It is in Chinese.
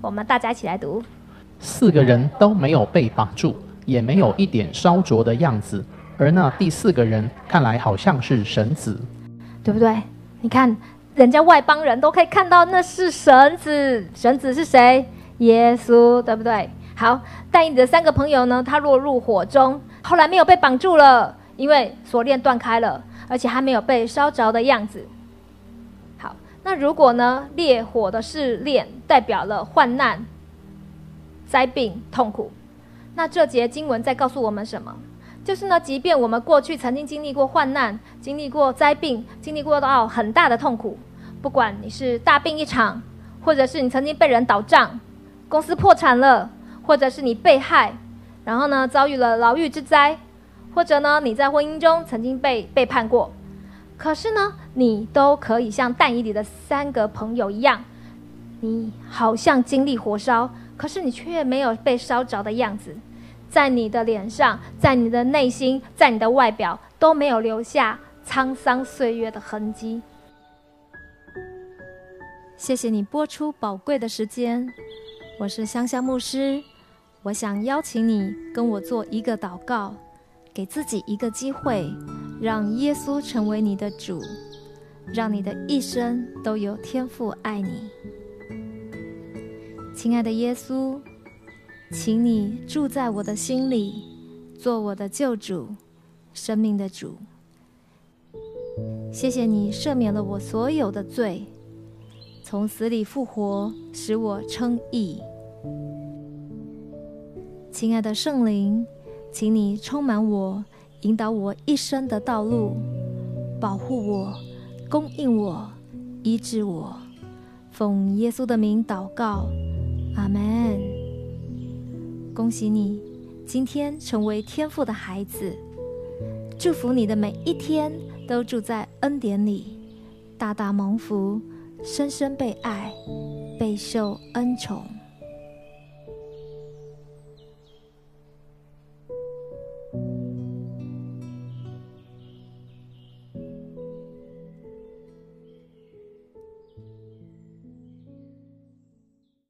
我们大家一起来读。四个人都没有被绑住，也没有一点烧灼的样子，而那第四个人看来好像是神子，对不对？你看，人家外邦人都可以看到那是神子，神子是谁？耶稣，对不对？好，但你的三个朋友呢？他落入火中，后来没有被绑住了，因为锁链断开了，而且还没有被烧着的样子。那如果呢？烈火的试炼代表了患难。灾病痛苦，那这节经文在告诉我们什么？就是呢，即便我们过去曾经经历过患难，经历过灾病，经历过到很大的痛苦，不管你是大病一场，或者是你曾经被人倒账，公司破产了，或者是你被害，然后呢遭遇了牢狱之灾，或者呢你在婚姻中曾经被背叛过，可是呢，你都可以像但以里的三个朋友一样，你好像经历火烧。可是你却没有被烧着的样子，在你的脸上，在你的内心，在你的外表都没有留下沧桑岁月的痕迹。谢谢你播出宝贵的时间，我是香香牧师，我想邀请你跟我做一个祷告，给自己一个机会，让耶稣成为你的主，让你的一生都有天赋爱你。亲爱的耶稣，请你住在我的心里，做我的救主，生命的主。谢谢你赦免了我所有的罪，从死里复活，使我称义。亲爱的圣灵，请你充满我，引导我一生的道路，保护我，供应我，医治我。奉耶稣的名祷告。阿门。恭喜你，今天成为天父的孩子。祝福你的每一天都住在恩典里，大大蒙福，深深被爱，备受恩宠。